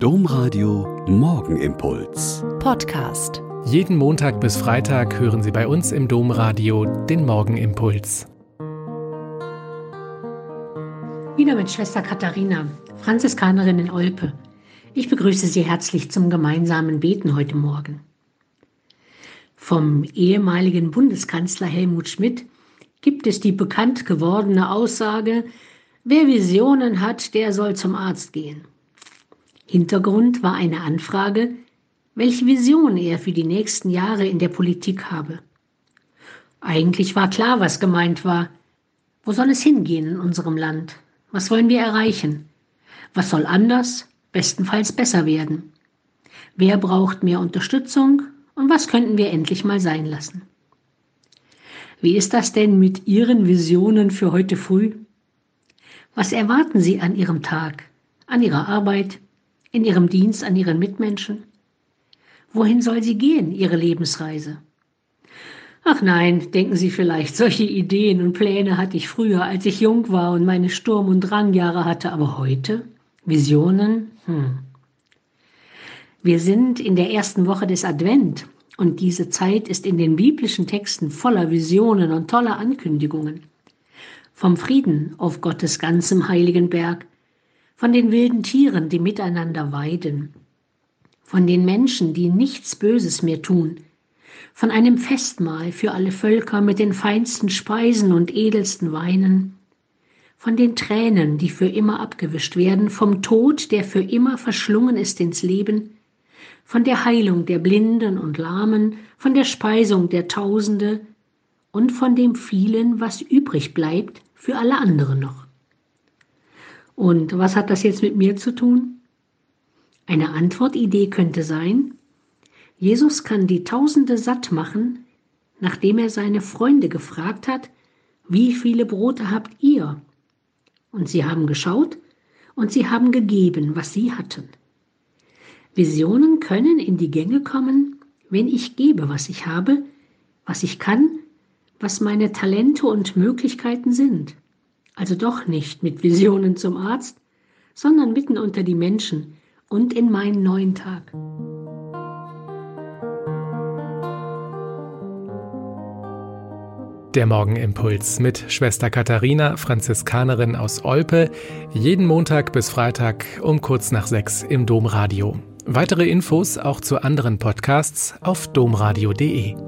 Domradio Morgenimpuls. Podcast. Jeden Montag bis Freitag hören Sie bei uns im Domradio den Morgenimpuls. Wieder mit Schwester Katharina, Franziskanerin in Olpe. Ich begrüße Sie herzlich zum gemeinsamen Beten heute Morgen. Vom ehemaligen Bundeskanzler Helmut Schmidt gibt es die bekannt gewordene Aussage, wer Visionen hat, der soll zum Arzt gehen. Hintergrund war eine Anfrage, welche Vision er für die nächsten Jahre in der Politik habe. Eigentlich war klar, was gemeint war. Wo soll es hingehen in unserem Land? Was wollen wir erreichen? Was soll anders, bestenfalls besser werden? Wer braucht mehr Unterstützung und was könnten wir endlich mal sein lassen? Wie ist das denn mit Ihren Visionen für heute früh? Was erwarten Sie an Ihrem Tag, an Ihrer Arbeit, in Ihrem Dienst an Ihren Mitmenschen? Wohin soll sie gehen, Ihre Lebensreise? Ach nein, denken Sie vielleicht, solche Ideen und Pläne hatte ich früher, als ich jung war und meine Sturm- und Drangjahre hatte, aber heute? Visionen? Hm. Wir sind in der ersten Woche des Advent und diese Zeit ist in den biblischen Texten voller Visionen und toller Ankündigungen. Vom Frieden auf Gottes ganzem heiligen Berg, von den wilden Tieren, die miteinander weiden, von den Menschen, die nichts Böses mehr tun, von einem Festmahl für alle Völker mit den feinsten Speisen und edelsten Weinen, von den Tränen, die für immer abgewischt werden, vom Tod, der für immer verschlungen ist ins Leben, von der Heilung der Blinden und Lahmen, von der Speisung der Tausende und von dem vielen, was übrig bleibt für alle anderen noch. Und was hat das jetzt mit mir zu tun? Eine Antwortidee könnte sein, Jesus kann die Tausende satt machen, nachdem er seine Freunde gefragt hat, wie viele Brote habt ihr? Und sie haben geschaut und sie haben gegeben, was sie hatten. Visionen können in die Gänge kommen, wenn ich gebe, was ich habe, was ich kann, was meine Talente und Möglichkeiten sind. Also doch nicht mit Visionen zum Arzt, sondern mitten unter die Menschen und in meinen neuen Tag. Der Morgenimpuls mit Schwester Katharina, Franziskanerin aus Olpe, jeden Montag bis Freitag um kurz nach sechs im Domradio. Weitere Infos auch zu anderen Podcasts auf domradio.de.